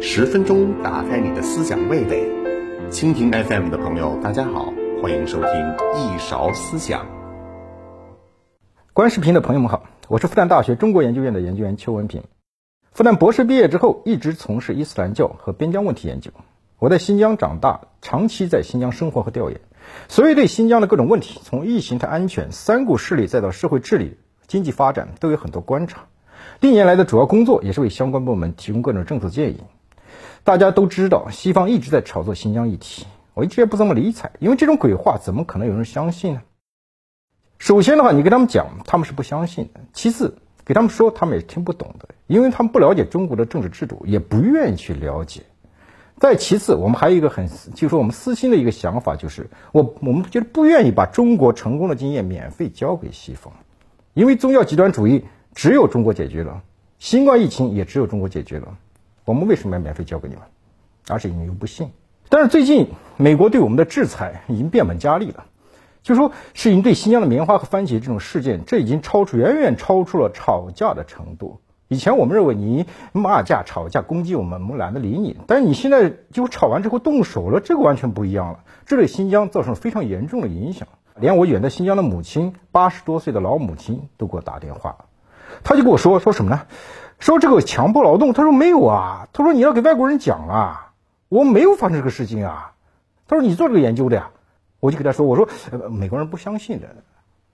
十分钟打开你的思想味蕾，蜻蜓 FM 的朋友，大家好，欢迎收听一勺思想。观视频的朋友们好，我是复旦大学中国研究院的研究员邱文平。复旦博士毕业之后，一直从事伊斯兰教和边疆问题研究。我在新疆长大，长期在新疆生活和调研，所以对新疆的各种问题，从意识形态安全、三股势力，再到社会治理、经济发展，都有很多观察。历年来的主要工作也是为相关部门提供各种政策建议。大家都知道，西方一直在炒作新疆议题，我一直也不怎么理睬，因为这种鬼话怎么可能有人相信呢？首先的话，你跟他们讲，他们是不相信的；其次，给他们说，他们也听不懂的，因为他们不了解中国的政治制度，也不愿意去了解。再其次，我们还有一个很，就是说我们私心的一个想法，就是我我们觉得不愿意把中国成功的经验免费交给西方，因为宗教极端主义只有中国解决了，新冠疫情也只有中国解决了。我们为什么要免费交给你们？而且你们又不信。但是最近美国对我们的制裁已经变本加厉了，就说是应对新疆的棉花和番茄这种事件，这已经超出远远超出了吵架的程度。以前我们认为你骂架、吵架、攻击我们，我们懒得理你。但是你现在就吵完之后动手了，这个完全不一样了。这对新疆造成非常严重的影响。连我远在新疆的母亲，八十多岁的老母亲都给我打电话，他就跟我说说什么呢？说这个强迫劳动，他说没有啊，他说你要给外国人讲啊，我没有发生这个事情啊，他说你做这个研究的呀，我就给他说，我说美国人不相信的，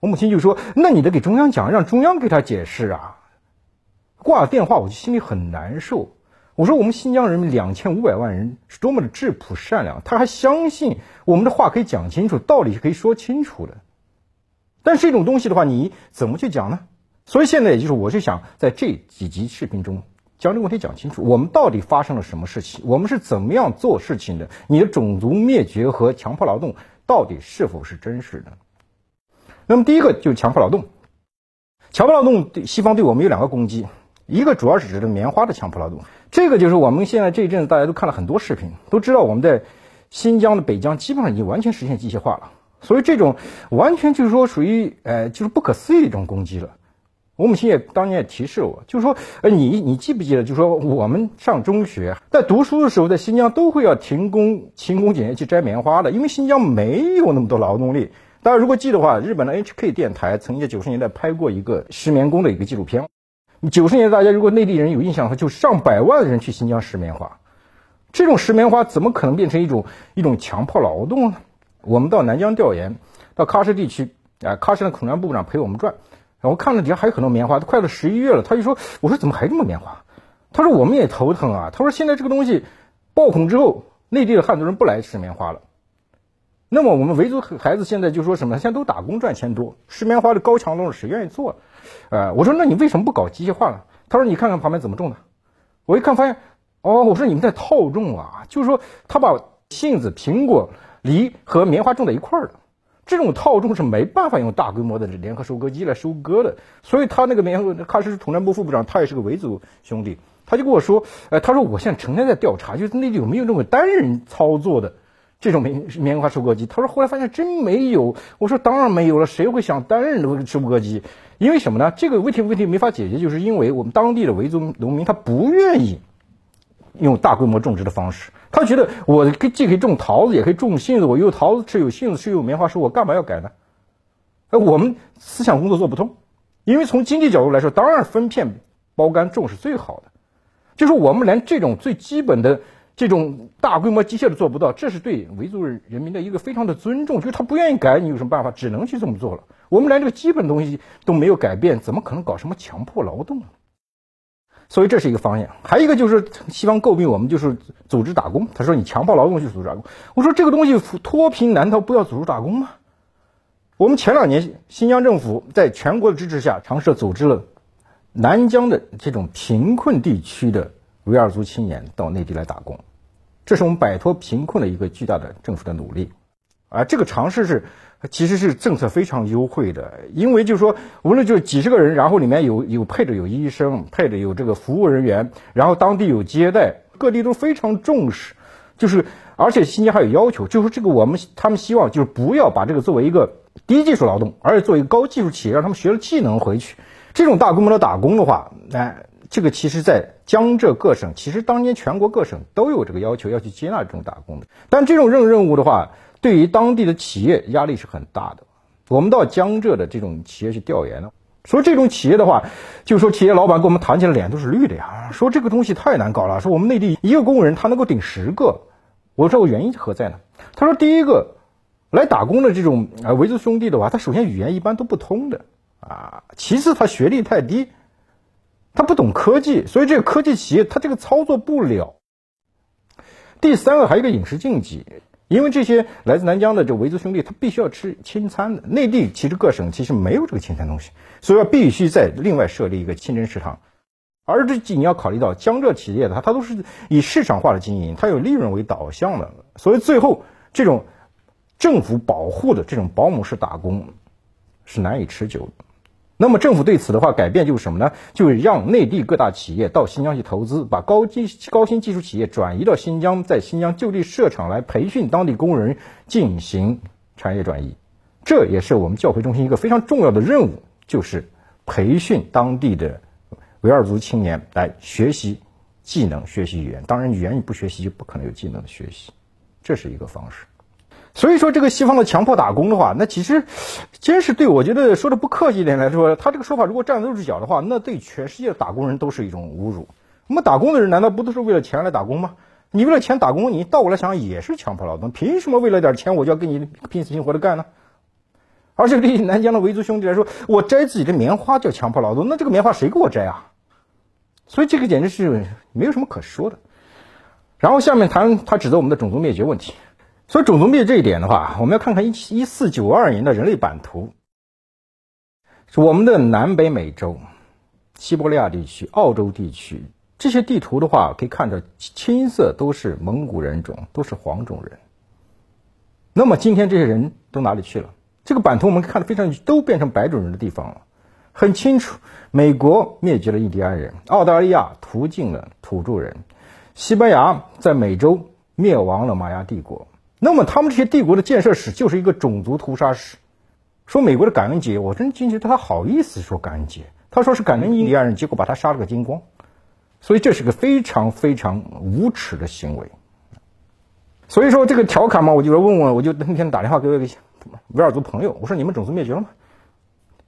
我母亲就说，那你得给中央讲，让中央给他解释啊。挂了电话，我就心里很难受。我说我们新疆人民两千五百万人是多么的质朴善良，他还相信我们的话可以讲清楚，道理是可以说清楚的。但这种东西的话，你怎么去讲呢？所以现在也就是，我就想在这几集视频中将这个问题讲清楚：我们到底发生了什么事情？我们是怎么样做事情的？你的种族灭绝和强迫劳动到底是否是真实的？那么第一个就是强迫劳动。强迫劳动对西方对我们有两个攻击，一个主要是指的棉花的强迫劳动。这个就是我们现在这一阵子大家都看了很多视频，都知道我们在新疆的北疆基本上已经完全实现机械化了。所以这种完全就是说属于呃就是不可思议的一种攻击了。我母亲也当年也提示我，就是说，呃，你你记不记得，就是说我们上中学在读书的时候，在新疆都会要停工勤工俭业去摘棉花的，因为新疆没有那么多劳动力。大家如果记得话，日本的 HK 电台曾经在九十年代拍过一个石棉工的一个纪录片。九十年代大家如果内地人有印象的话，就上百万人去新疆拾棉花，这种拾棉花怎么可能变成一种一种强迫劳动呢？我们到南疆调研，到喀什地区，啊，喀什的孔传部长陪我们转。然后看了底下还有很多棉花，都快到十一月了。他就说：“我说怎么还这么棉花？”他说：“我们也头疼啊。”他说：“现在这个东西爆孔之后，内地的汉族人不来吃棉花了。那么我们维族孩子现在就说什么？现在都打工赚钱多，吃棉花的高强度谁愿意做？呃，我说那你为什么不搞机械化呢？他说：“你看看旁边怎么种的。”我一看发现，哦，我说你们在套种啊，就是说他把杏子、苹果、梨和棉花种在一块儿了。这种套种是没办法用大规模的联合收割机来收割的，所以他那个棉花，喀什统战部副部长，他也是个维族兄弟，他就跟我说，呃，他说我现在成天在调查，就是内地有没有这种单人操作的这种棉棉花收割机。他说后来发现真没有，我说当然没有了，谁会想单人的收割机？因为什么呢？这个问题问题没法解决，就是因为我们当地的维族农民他不愿意用大规模种植的方式。他觉得我既可以种桃子，也可以种杏子，我有桃子吃，有杏子吃，有棉花收，我干嘛要改呢？哎，我们思想工作做不通，因为从经济角度来说，当然分片包干种是最好的。就是我们连这种最基本的这种大规模机械都做不到，这是对维族人民的一个非常的尊重。就是他不愿意改，你有什么办法？只能去这么做了。我们连这个基本东西都没有改变，怎么可能搞什么强迫劳动呢？所以这是一个方向，还有一个就是西方诟病我们就是组织打工。他说你强迫劳动去组织打工，我说这个东西脱贫难道不要组织打工吗？我们前两年新疆政府在全国的支持下，尝试组织了南疆的这种贫困地区的维吾尔族青年到内地来打工，这是我们摆脱贫困的一个巨大的政府的努力。啊，这个尝试是。其实是政策非常优惠的，因为就是说，无论就是几十个人，然后里面有有配着有医生，配着有这个服务人员，然后当地有接待，各地都非常重视。就是而且新疆还有要求，就是这个我们他们希望就是不要把这个作为一个低技术劳动，而是作为一个高技术企业，让他们学了技能回去。这种大规模的打工的话，哎，这个其实在江浙各省，其实当年全国各省都有这个要求，要去接纳这种打工的。但这种任任务的话，对于当地的企业压力是很大的。我们到江浙的这种企业去调研了，说这种企业的话，就说企业老板跟我们谈起来脸都是绿的呀，说这个东西太难搞了，说我们内地一个工人他能够顶十个。我说我原因何在呢？他说第一个来打工的这种啊维族兄弟的话，他首先语言一般都不通的。啊，其次他学历太低，他不懂科技，所以这个科技企业他这个操作不了。第三个还有一个饮食禁忌，因为这些来自南疆的这维族兄弟，他必须要吃清餐的。内地其实各省其实没有这个清餐东西，所以要必须在另外设立一个清真食堂。而这你要考虑到江浙企业的，它它都是以市场化的经营，它有利润为导向的，所以最后这种政府保护的这种保姆式打工是难以持久的。那么政府对此的话改变就是什么呢？就是让内地各大企业到新疆去投资，把高技高新技术企业转移到新疆，在新疆就地设厂来培训当地工人进行产业转移。这也是我们教培中心一个非常重要的任务，就是培训当地的维吾尔族青年来学习技能、学习语言。当然，语言你不学习就不可能有技能的学习，这是一个方式。所以说，这个西方的强迫打工的话，那其实真是对我觉得说的不客气一点来说，他这个说法如果站得住脚的话，那对全世界的打工人都是一种侮辱。我们打工的人难道不都是为了钱来打工吗？你为了钱打工，你倒过来想也是强迫劳动。凭什么为了点钱我就要跟你拼死拼活的干呢？而且对于南疆的维族兄弟来说，我摘自己的棉花叫强迫劳动，那这个棉花谁给我摘啊？所以这个简直是没有什么可说的。然后下面谈他指责我们的种族灭绝问题。所以种族灭这一点的话，我们要看看一一四九二年的人类版图，是我们的南北美洲、西伯利亚地区、澳洲地区这些地图的话，可以看着青色都是蒙古人种，都是黄种人。那么今天这些人都哪里去了？这个版图我们看的非常都变成白种人的地方了，很清楚。美国灭绝了印第安人，澳大利亚屠尽了土著人，西班牙在美洲灭亡了玛雅帝国。那么他们这些帝国的建设史就是一个种族屠杀史。说美国的感恩节，我真觉得他好意思说感恩节，他说是感恩印第安人，结果把他杀了个精光。所以这是个非常非常无耻的行为。所以说这个调侃嘛，我就说问问，我就那天打电话给我一个维尔族朋友，我说你们种族灭绝了吗？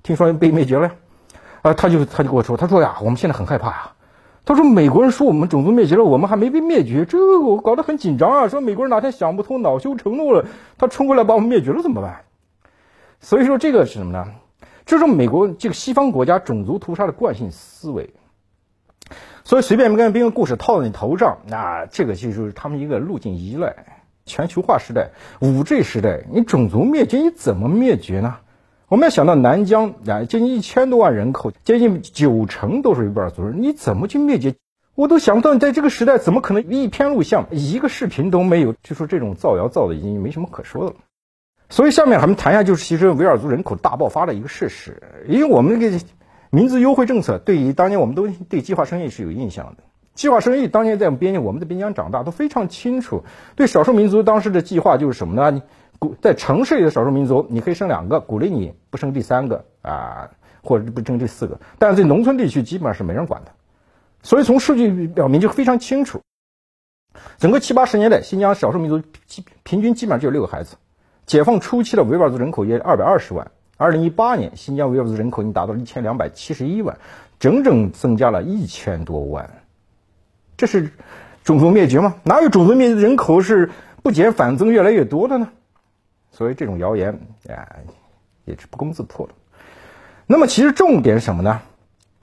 听说被灭绝了呀？啊，他就他就跟我说，他说呀，我们现在很害怕呀。他说：“美国人说我们种族灭绝了，我们还没被灭绝，这个我搞得很紧张啊！说美国人哪天想不通，恼羞成怒了，他冲过来把我们灭绝了怎么办？所以说这个是什么呢？这是美国这个西方国家种族屠杀的惯性思维。所以随便跟编个故事套在你头上，那这个就是他们一个路径依赖。全球化时代、五 G 时代，你种族灭绝你怎么灭绝呢？”我们要想到南疆啊，接近一千多万人口，接近九成都是维吾尔族人，你怎么去灭绝？我都想不到，你在这个时代怎么可能一篇录像、一个视频都没有？就说这种造谣造的已经没什么可说的了。所以下面咱们谈一下，就是其实维吾尔族人口大爆发的一个事实。因为我们这个民族优惠政策，对于当年我们都对计划生育是有印象的。计划生育当年在我们边境，我们在边疆长大，都非常清楚。对少数民族当时的计划就是什么呢？在城市里的少数民族，你可以生两个，鼓励你不生第三个啊，或者不生第四个。但是在农村地区，基本上是没人管的。所以从数据表明就非常清楚，整个七八十年代，新疆少数民族基平均基本上只有六个孩子。解放初期的维吾尔族人口约二百二十万，二零一八年新疆维吾尔族人口已经达到了一千两百七十一万，整整增加了一千多万。这是种族灭绝吗？哪有种族灭绝人口是不减反增越来越多的呢？所以这种谣言啊，也是不攻自破的。那么其实重点是什么呢？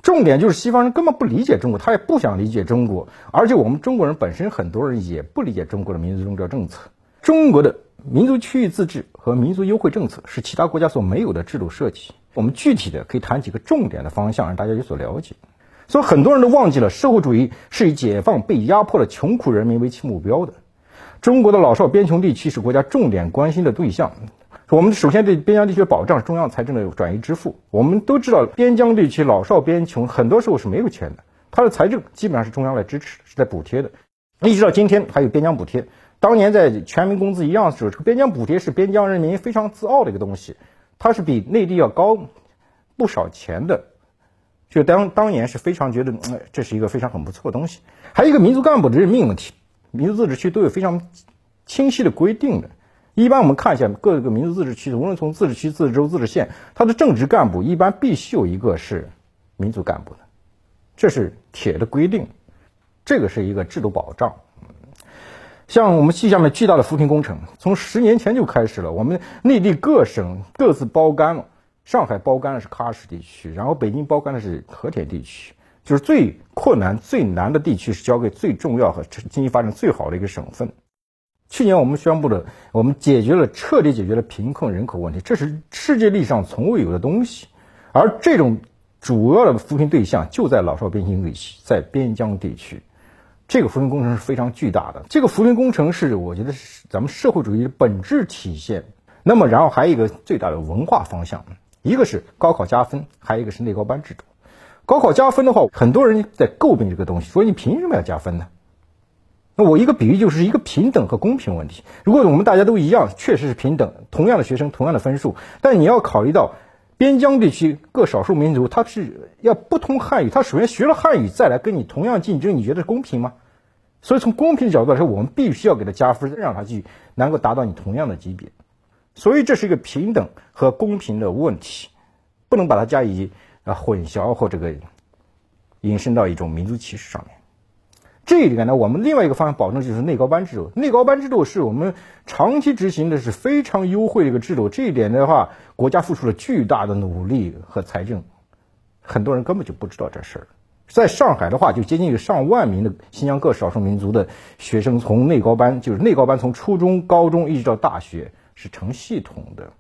重点就是西方人根本不理解中国，他也不想理解中国，而且我们中国人本身很多人也不理解中国的民族宗教政策。中国的民族区域自治和民族优惠政策是其他国家所没有的制度设计。我们具体的可以谈几个重点的方向，让大家有所了解。所以很多人都忘记了，社会主义是以解放被压迫的穷苦人民为其目标的。中国的老少边穷地区是国家重点关心的对象。我们首先对边疆地区的保障，中央财政的转移支付。我们都知道，边疆地区老少边穷，很多时候是没有钱的，他的财政基本上是中央来支持，是在补贴的。一直到今天还有边疆补贴。当年在全民工资一样的时候，这个边疆补贴是边疆人民非常自傲的一个东西，它是比内地要高不少钱的就当当年是非常觉得，这是一个非常很不错的东西。还有一个民族干部的任命问题，民族自治区都有非常清晰的规定的。一般我们看一下各个民族自治区，无论从自治区、自治州、自治县，它的正职干部一般必须有一个是民族干部的，这是铁的规定，这个是一个制度保障。像我们系下面巨大的扶贫工程，从十年前就开始了，我们内地各省各自包干了。上海包干的是喀什地区，然后北京包干的是和田地区，就是最困难、最难的地区是交给最重要和经济发展最好的一个省份。去年我们宣布了，我们解决了彻底解决了贫困人口问题，这是世界历史上从未有的东西。而这种主要的扶贫对象就在老少边境地区，在边疆地区，这个扶贫工程是非常巨大的。这个扶贫工程是我觉得是咱们社会主义的本质体现。那么，然后还有一个最大的文化方向。一个是高考加分，还有一个是内高班制度。高考加分的话，很多人在诟病这个东西，说你凭什么要加分呢？那我一个比喻就是一个平等和公平问题。如果我们大家都一样，确实是平等，同样的学生，同样的分数，但你要考虑到边疆地区各少数民族，他是要不通汉语，他首先学了汉语再来跟你同样竞争，你觉得公平吗？所以从公平的角度来说，我们必须要给他加分，让他去能够达到你同样的级别。所以这是一个平等和公平的问题，不能把它加以啊混淆或这个引申到一种民族歧视上面。这一点呢，我们另外一个方向保证就是内高班制度。内高班制度是我们长期执行的是非常优惠的一个制度。这一点的话，国家付出了巨大的努力和财政，很多人根本就不知道这事儿。在上海的话，就接近于上万名的新疆各少数民族的学生从内高班，就是内高班从初中、高中一直到大学。是成系统的，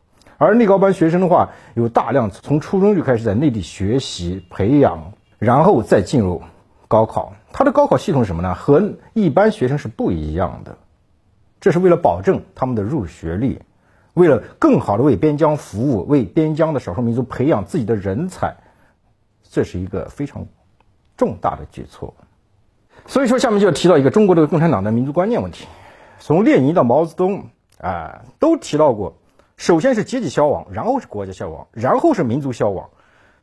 而内高班学生的话，有大量从初中就开始在内地学习培养，然后再进入高考。他的高考系统什么呢？和一般学生是不一样的。这是为了保证他们的入学率，为了更好的为边疆服务，为边疆的少数民族培养自己的人才，这是一个非常重大的举措。所以说，下面就要提到一个中国的共产党的民族观念问题，从列宁到毛泽东。啊，都提到过，首先是阶级消亡，然后是国家消亡，然后是民族消亡，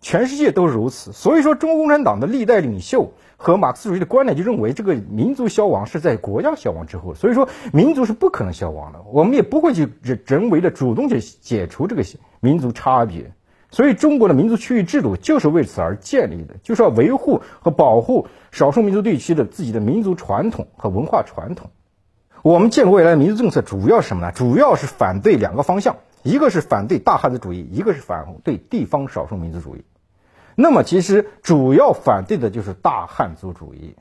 全世界都是如此。所以说，中国共产党的历代领袖和马克思主义的观点就认为，这个民族消亡是在国家消亡之后。所以说，民族是不可能消亡的，我们也不会去人为的主动去解除这个民族差别。所以，中国的民族区域制度就是为此而建立的，就是要维护和保护少数民族地区的自己的民族传统和文化传统。我们建国以来的民族政策主要是什么呢？主要是反对两个方向，一个是反对大汉族主义，一个是反对地方少数民族主义。那么其实主要反对的就是大汉族主义。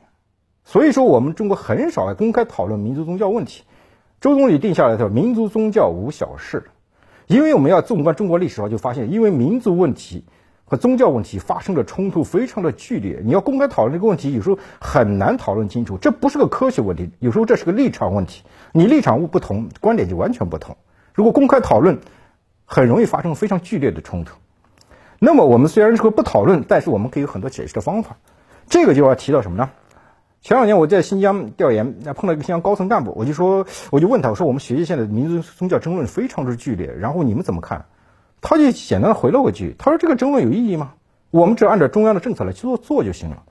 所以说，我们中国很少来公开讨论民族宗教问题。周总理定下来的民族宗教无小事，因为我们要纵观中国历史的话，就发现因为民族问题。和宗教问题发生的冲突非常的剧烈，你要公开讨论这个问题，有时候很难讨论清楚。这不是个科学问题，有时候这是个立场问题。你立场不同，观点就完全不同。如果公开讨论，很容易发生非常剧烈的冲突。那么我们虽然说不讨论，但是我们可以有很多解释的方法。这个就要提到什么呢？前两年我在新疆调研，碰到一个新疆高层干部，我就说，我就问他，我说我们学习现在民族宗教争论非常之剧烈，然后你们怎么看？他就简单的回了我一句，他说：“这个争论有意义吗？我们只要按照中央的政策来去做做就行了。”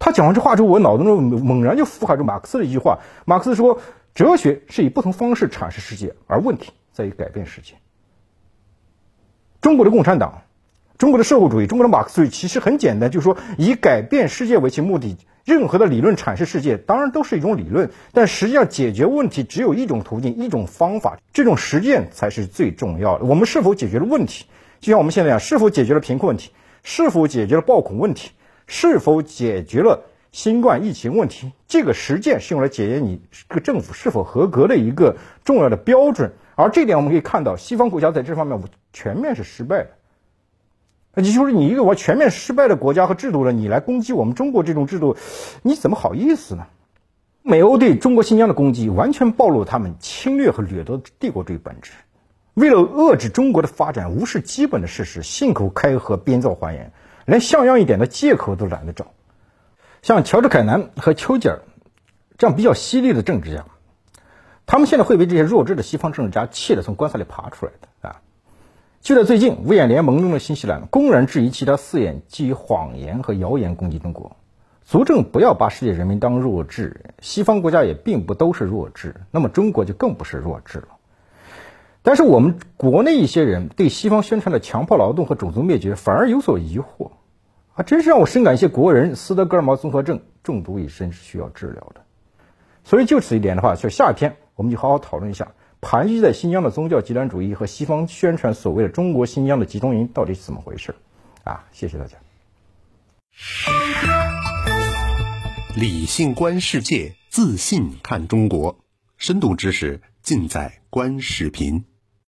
他讲完这话之后，我脑子中猛然就浮海出马克思的一句话：马克思说，哲学是以不同方式阐释世界，而问题在于改变世界。中国的共产党。中国的社会主义，中国的马克思主义其实很简单，就是说以改变世界为其目的。任何的理论阐释世界，当然都是一种理论，但实际上解决问题只有一种途径、一种方法，这种实践才是最重要的。我们是否解决了问题？就像我们现在讲，是否解决了贫困问题？是否解决了暴恐问题？是否解决了新冠疫情问题？这个实践是用来检验你这个政府是否合格的一个重要的标准。而这点我们可以看到，西方国家在这方面全面是失败的。那就是你一个我全面失败的国家和制度了，你来攻击我们中国这种制度，你怎么好意思呢？美欧对中国新疆的攻击，完全暴露他们侵略和掠夺帝国主义本质。为了遏制中国的发展，无视基本的事实，信口开河，编造谎言，连像样一点的借口都懒得找。像乔治·凯南和丘吉尔这样比较犀利的政治家，他们现在会被这些弱智的西方政治家气得从棺材里爬出来的啊！就在最近，五眼联盟中的新西兰公然质疑其他四眼基于谎言和谣言攻击中国，足证不要把世界人民当弱智，西方国家也并不都是弱智，那么中国就更不是弱智了。但是我们国内一些人对西方宣传的强迫劳动和种族灭绝反而有所疑惑，啊，真是让我深感一些国人斯德哥尔摩综合症中毒已深是需要治疗的。所以就此一点的话，就下一篇我们就好好讨论一下，盘踞在新疆的宗教极端主义和西方宣传所谓的中国新疆的集中营到底是怎么回事？啊，谢谢大家。理性观世界，自信看中国，深度知识尽在观视频。